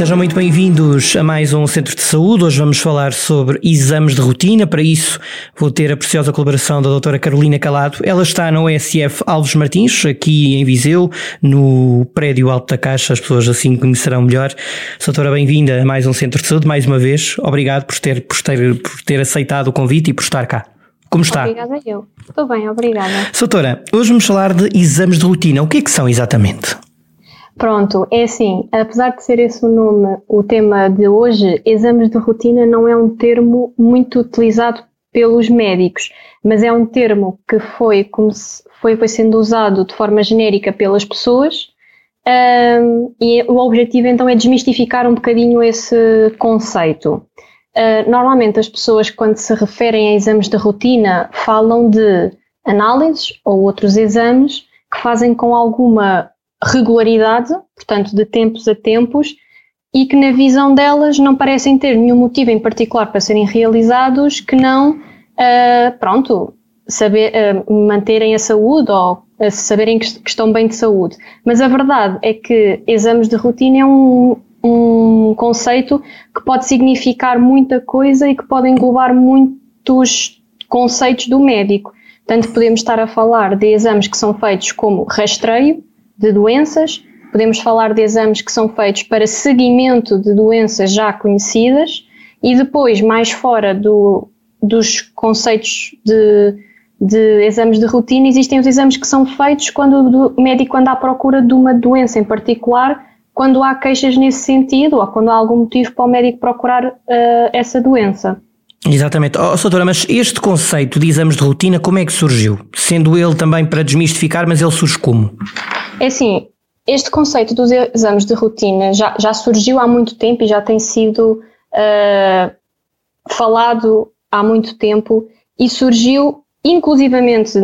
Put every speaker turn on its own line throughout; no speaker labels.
Sejam muito bem-vindos a mais um Centro de Saúde. Hoje vamos falar sobre exames de rotina. Para isso, vou ter a preciosa colaboração da doutora Carolina Calado. Ela está na OSF Alves Martins, aqui em Viseu, no prédio Alto da Caixa. As pessoas assim conhecerão melhor. Doutora, bem-vinda a mais um Centro de Saúde, mais uma vez. Obrigado por ter, por ter, por ter aceitado o convite e por estar cá. Como está?
Obrigada eu. Estou bem, obrigada.
Doutora, hoje vamos falar de exames de rotina. O que é que são exatamente?
Pronto, é assim, apesar de ser esse o nome, o tema de hoje, exames de rotina não é um termo muito utilizado pelos médicos, mas é um termo que foi, foi, foi sendo usado de forma genérica pelas pessoas um, e o objetivo então é desmistificar um bocadinho esse conceito. Uh, normalmente as pessoas quando se referem a exames de rotina falam de análises ou outros exames que fazem com alguma regularidade, portanto, de tempos a tempos, e que na visão delas não parecem ter nenhum motivo em particular para serem realizados que não, uh, pronto, saber, uh, manterem a saúde ou uh, saberem que, que, estão bem de saúde. Mas a verdade é que exames de rotina é um, um conceito que pode significar muita coisa e que pode englobar muitos conceitos do médico. Portanto, podemos estar a falar de exames que são feitos como rastreio, de doenças, podemos falar de exames que são feitos para seguimento de doenças já conhecidas e depois, mais fora do, dos conceitos de, de exames de rotina, existem os exames que são feitos quando o médico anda à procura de uma doença em particular, quando há queixas nesse sentido ou quando há algum motivo para o médico procurar uh, essa doença.
Exatamente. Oh, doutora, mas este conceito de exames de rotina, como é que surgiu? Sendo ele também para desmistificar, mas ele surge como?
É assim, este conceito dos exames de rotina já, já surgiu há muito tempo e já tem sido uh, falado há muito tempo e surgiu inclusivamente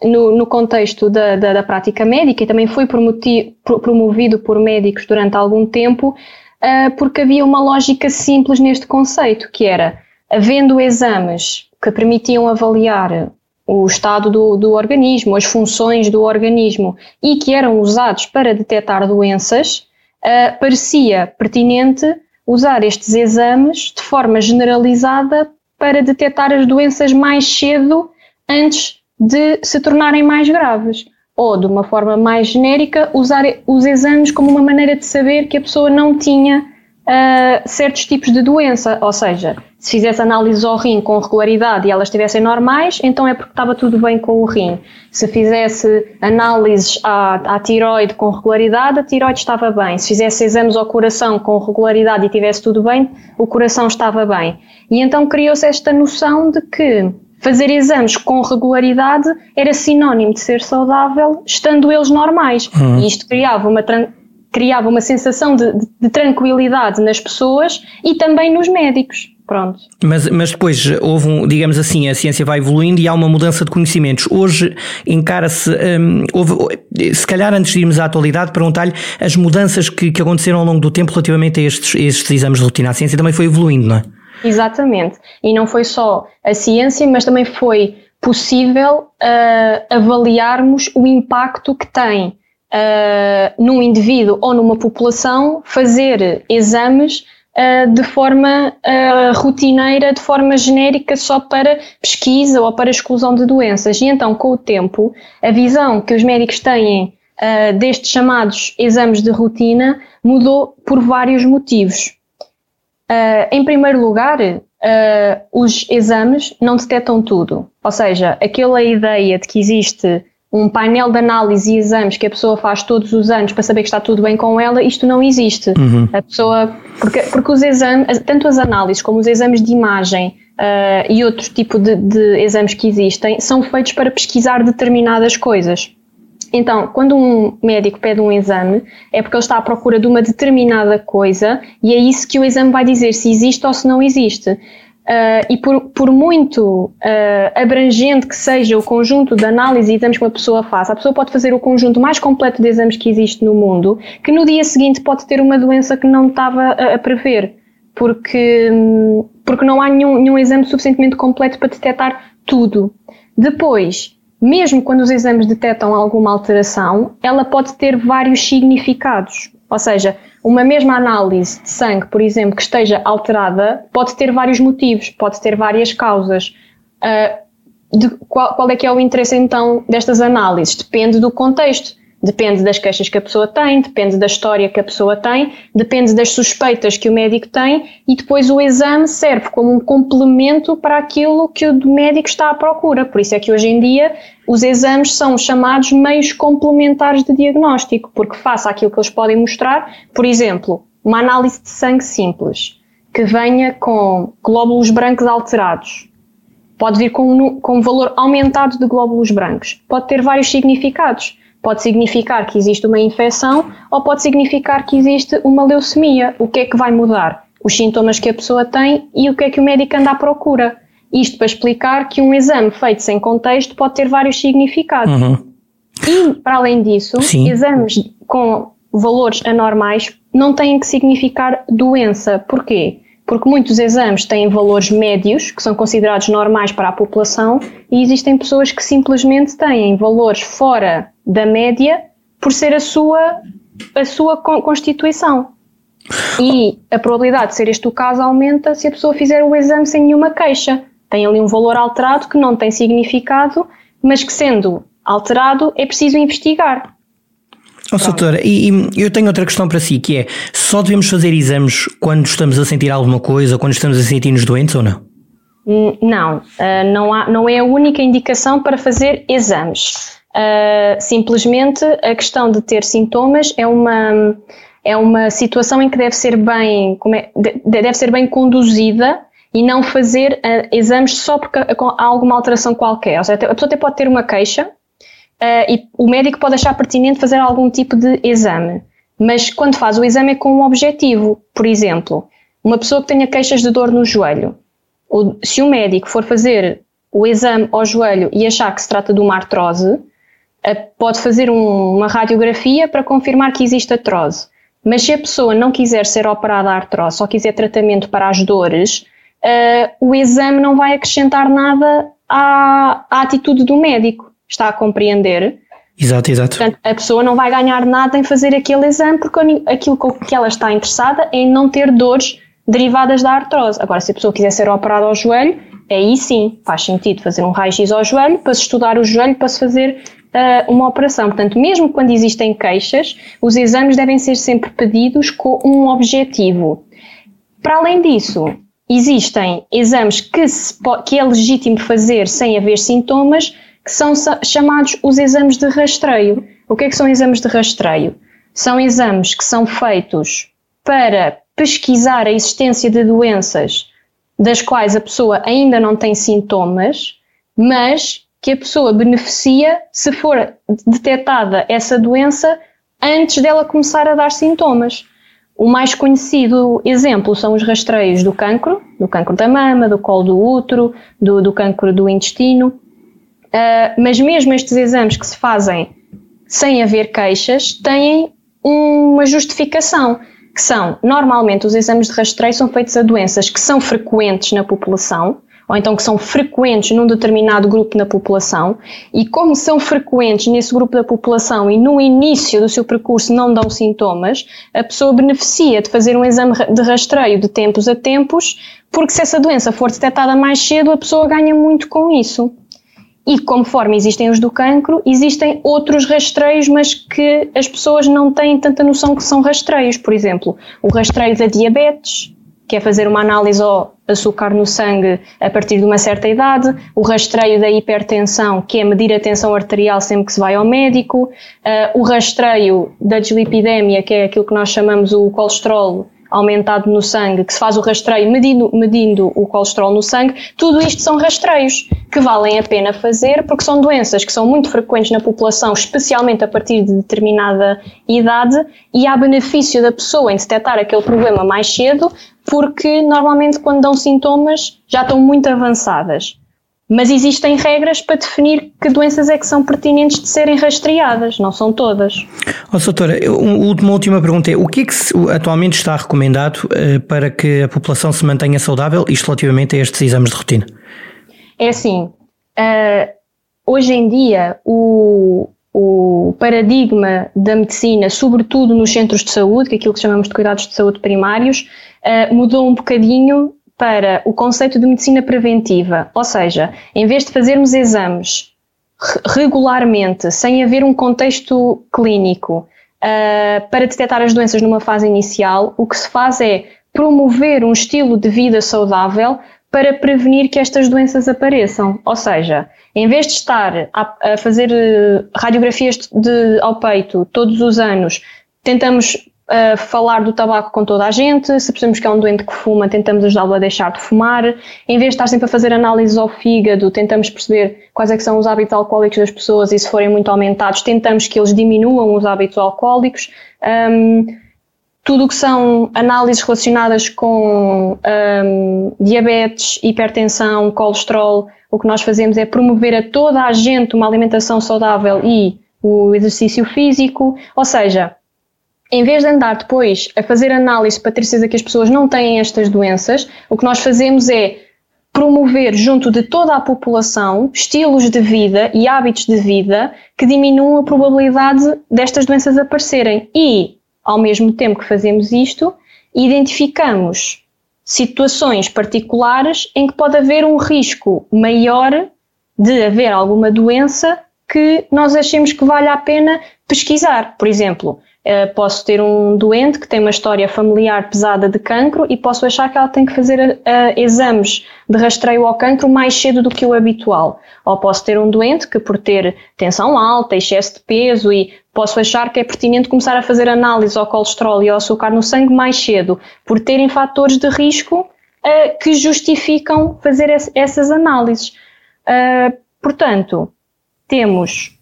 no, no contexto da, da, da, prática médica e também foi promovido por médicos durante algum tempo uh, porque havia uma lógica simples neste conceito, que era, havendo exames que permitiam avaliar o estado do, do organismo, as funções do organismo e que eram usados para detectar doenças, uh, parecia pertinente usar estes exames de forma generalizada para detectar as doenças mais cedo antes de se tornarem mais graves. Ou, de uma forma mais genérica, usar os exames como uma maneira de saber que a pessoa não tinha uh, certos tipos de doença. Ou seja, se fizesse análise ao rim com regularidade e elas estivessem normais, então é porque estava tudo bem com o rim. Se fizesse análises à, à tiroide com regularidade, a tiroide estava bem. Se fizesse exames ao coração com regularidade e tivesse tudo bem, o coração estava bem. E então criou-se esta noção de que fazer exames com regularidade era sinónimo de ser saudável, estando eles normais. Uhum. E isto criava uma criava uma sensação de, de, de, tranquilidade nas pessoas e também nos médicos. Pronto.
Mas, mas depois houve um, digamos assim, a ciência vai evoluindo e há uma mudança de conhecimentos. Hoje encara-se, um, houve, se calhar antes de irmos à atualidade, perguntar-lhe as mudanças que, que aconteceram ao longo do tempo relativamente a estes, estes exames de rotina. A ciência também foi evoluindo, não é?
Exatamente. E não foi só a ciência, mas também foi possível uh, avaliarmos o impacto que tem uh, num indivíduo ou numa população fazer exames uh, de forma uh, rotineira, de forma genérica, só para pesquisa ou para exclusão de doenças. E então, com o tempo, a visão que os médicos têm uh, destes chamados exames de rotina mudou por vários motivos. em primeiro lugar, os exames não detectam tudo. Ou seja, aquela ideia de que existe um painel de análise e exames que a pessoa faz todos os anos para saber que está tudo bem com ela, isto não existe. Uhum. A pessoa, porque, porque os exames, tanto as análises como os exames de imagem uh, e outro tipo de, de exames que existem, são feitos para pesquisar determinadas coisas. Então, quando um médico pede um exame, é porque ele está à procura de uma determinada coisa e é isso que o exame vai dizer se existe ou se não existe. Uh, e por, por muito uh, abrangente que seja o conjunto de análise e exames que uma pessoa faça, a pessoa pode fazer o conjunto mais completo de exames que existe no mundo, que no dia seguinte pode ter uma doença que não estava a, a prever, porque, porque não há nenhum, nenhum exame suficientemente completo para detectar tudo. Depois, mesmo quando os exames detectam alguma alteração, ela pode ter vários significados. Ou seja, uma mesma análise de sangue, por exemplo, que esteja alterada, pode ter vários motivos, pode ter várias causas. Uh, qual, qual é que é o interesse então destas análises? Depende do contexto. Depende das queixas que a pessoa tem, depende da história que a pessoa tem, depende das suspeitas que o médico tem e depois o exame serve como um complemento para aquilo que o médico está à procura. Por isso é que hoje em dia os exames são chamados meios complementares de diagnóstico, porque face àquilo que eles podem mostrar, por exemplo, uma análise de sangue simples, que venha com glóbulos brancos alterados, pode vir com com um valor aumentado de glóbulos brancos, pode ter vários significados Pode significar que existe uma infecção ou pode significar que existe uma leucemia. O que é que vai mudar? Os sintomas que a pessoa tem e o que é que o médico anda à procura. Isto para explicar que um exame feito sem contexto pode ter vários significados. Uhum. E, para além disso, Sim. exames com valores anormais não têm que significar doença. Porquê? porque muitos exames têm valores médios, que são considerados normais para a população, e existem pessoas que simplesmente têm valores fora da média por ser a sua, a sua constituição. E a probabilidade de ser este o caso aumenta se a pessoa fizer o exame sem nenhuma queixa. Tem ali um valor alterado que não tem significado, mas que sendo alterado é preciso investigar.
Oh, doutora, e, e, eu tenho outra questão para si, que é, só devemos fazer exames quando estamos a sentir alguma coisa, quando estamos a sentir-nos doentes ou não?
Hum, não, uh, não, há, não é a única indicação para fazer exames. Uh, simplesmente a questão de ter sintomas é uma, é uma situação em que deve ser bem, é, deve ser bem conduzida e não fazer uh, exames só porque há alguma alteração qualquer. Ou seja, a pessoa até pode ter uma queixa, uh, e o médico pode achar pertinente fazer algum tipo de exame. Mas quando faz o exame é com um objetivo. Por exemplo, uma pessoa que tenha queixas de dor no joelho. Se o médico for fazer o exame ao joelho e achar que se trata de uma artrose, pode fazer um, uma radiografia para confirmar que existe artrose. Mas se a pessoa não quiser ser operada à artrose, só quiser tratamento para as dores, uh, o exame não vai acrescentar nada à, à atitude do médico está a compreender.
Exato, exato.
Portanto, a pessoa não vai ganhar nada em fazer aquele exame porque aquilo que ela está interessada é em não ter dores derivadas da artrose. Agora, se a pessoa quiser ser operada ao joelho, aí sim faz sentido fazer um raio-x ao joelho para se estudar o joelho, para se fazer uh, uma operação. Portanto, mesmo quando existem queixas, os exames devem ser sempre pedidos com um objetivo. Para além disso, existem exames que, que é legítimo fazer sem haver sintomas, que são chamados os exames de rastreio. O que é que são exames de rastreio? São exames que são feitos para pesquisar a existência de doenças das quais a pessoa ainda não tem sintomas, mas que a pessoa beneficia se for detectada essa doença antes dela começar a dar sintomas. O mais conhecido exemplo são os rastreios do cancro, do cancro da mama, do colo do útero, do, do cancro do intestino. Uh, mas mesmo estes exames que se fazem sem haver queixas têm uma justificação, que são, normalmente, os exames de rastreio são feitos a doenças que são frequentes na população, ou então que são frequentes num determinado grupo na população, e como são frequentes nesse grupo da população e no início do seu percurso não dão sintomas, a pessoa beneficia de fazer um exame de rastreio de tempos a tempos, porque se essa doença for detectada mais cedo, a pessoa ganha muito com isso. E conforme existem os do cancro, existem outros rastreios, mas que as pessoas não têm tanta noção que são rastreios. Por exemplo, o rastreio da diabetes, que é fazer uma análise ao açúcar no sangue a partir de uma certa idade, o rastreio da hipertensão, que é medir a tensão arterial sempre que se vai ao médico, uh, o rastreio da dislipidemia, que é aquilo que nós chamamos o colesterol aumentado no sangue, que se faz o rastreio medindo, medindo o colesterol no sangue, tudo isto são rastreios que valem a pena fazer porque são doenças que são muito frequentes na população, especialmente a partir de determinada idade, e há benefício da pessoa em detectar aquele problema mais cedo, porque normalmente quando dão sintomas já estão muito avançadas. Mas existem regras para definir que doenças é que são pertinentes de serem rastreadas, não são todas.
Oh, doutora, uma última pergunta é: o que é que atualmente está recomendado uh, para que a população se mantenha saudável, isto relativamente a estes exames de rotina?
É assim, uh, hoje em dia o, o paradigma da medicina, sobretudo nos centros de saúde, que é aquilo que chamamos de cuidados de saúde primários, uh, mudou um bocadinho para o conceito de medicina preventiva, ou seja, em vez de fazermos exames regularmente, sem haver um contexto clínico uh, para detectar as doenças numa fase inicial, o que se faz é promover um estilo de vida saudável para prevenir que estas doenças apareçam. Ou seja, em vez de estar a, a fazer uh, radiografias de, ao peito todos os anos, tentamos uh, falar do tabaco com toda a gente, se percebemos que é um doente que fuma, tentamos ajudá-lo a deixar de fumar, em vez de estar sempre a fazer análises ao fígado, tentamos perceber quais é são os hábitos alcoólicos das pessoas e se forem muito aumentados, tentamos que eles diminuam os hábitos alcoólicos. Um, tudo o que são análises relacionadas com um, diabetes, hipertensão, colesterol, o que nós fazemos é promover a toda a gente uma alimentação saudável e o exercício físico, ou seja, em vez de andar depois a fazer análise para ter certeza que as pessoas não têm estas doenças, o que nós fazemos é promover junto de toda a população estilos de vida e hábitos de vida que diminuam a probabilidade destas doenças aparecerem. E, ao mesmo tempo que fazemos isto, identificamos situações particulares em que pode haver um risco maior de haver alguma doença que nós achemos que vale a pena pesquisar. Por exemplo, Uh, posso ter um doente que tem uma história familiar pesada de cancro e posso achar que ela tem que fazer uh, exames de rastreio ao cancro mais cedo do que o habitual. Ou posso ter um doente que, por ter tensão alta, excesso de peso, e posso achar que é pertinente começar a fazer análise ao colesterol e ao açúcar no sangue mais cedo, por terem fatores de risco uh, que justificam fazer essas análises. portanto, temos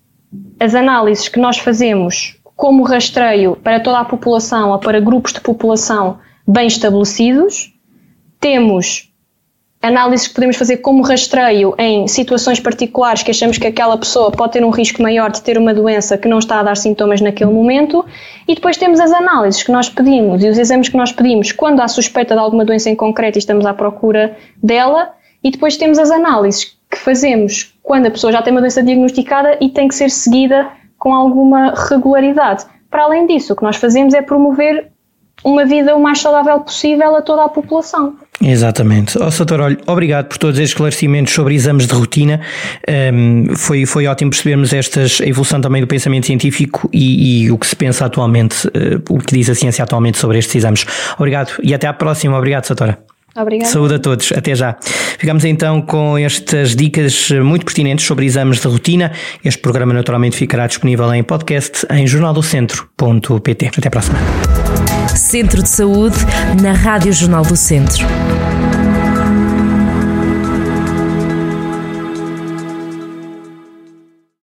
as análises que nós fazemos como rastreio para toda a população ou para grupos de população bem estabelecidos. Temos análises que podemos fazer como rastreio em situações particulares que achamos que aquela pessoa pode ter um risco maior de ter uma doença que não está a dar sintomas naquele momento. E depois temos as análises que nós pedimos e os exames que nós pedimos quando há suspeita de alguma doença em concreto e estamos à procura dela. E depois temos as análises que fazemos quando a pessoa já tem uma doença diagnosticada e tem que ser seguida com alguma regularidade. Para além disso, o que nós fazemos é promover uma vida o mais saudável possível a toda a população.
Exatamente. Oh, Soutor, olha, obrigado por todos estes esclarecimentos sobre exames de rotina. Um, foi, foi ótimo percebermos estas, a evolução também do pensamento científico e, e o que se pensa atualmente, uh, o que diz a ciência atualmente sobre estes exames. Obrigado e até à próxima. Obrigado, Soutora.
Obrigada.
Saúde a todos, até já. Ficamos então com estas dicas muito pertinentes sobre exames de rotina. Este programa naturalmente ficará disponível em podcast em jornaldocentro.pt. Até a próxima.
Centro de Saúde na Rádio Jornal do Centro.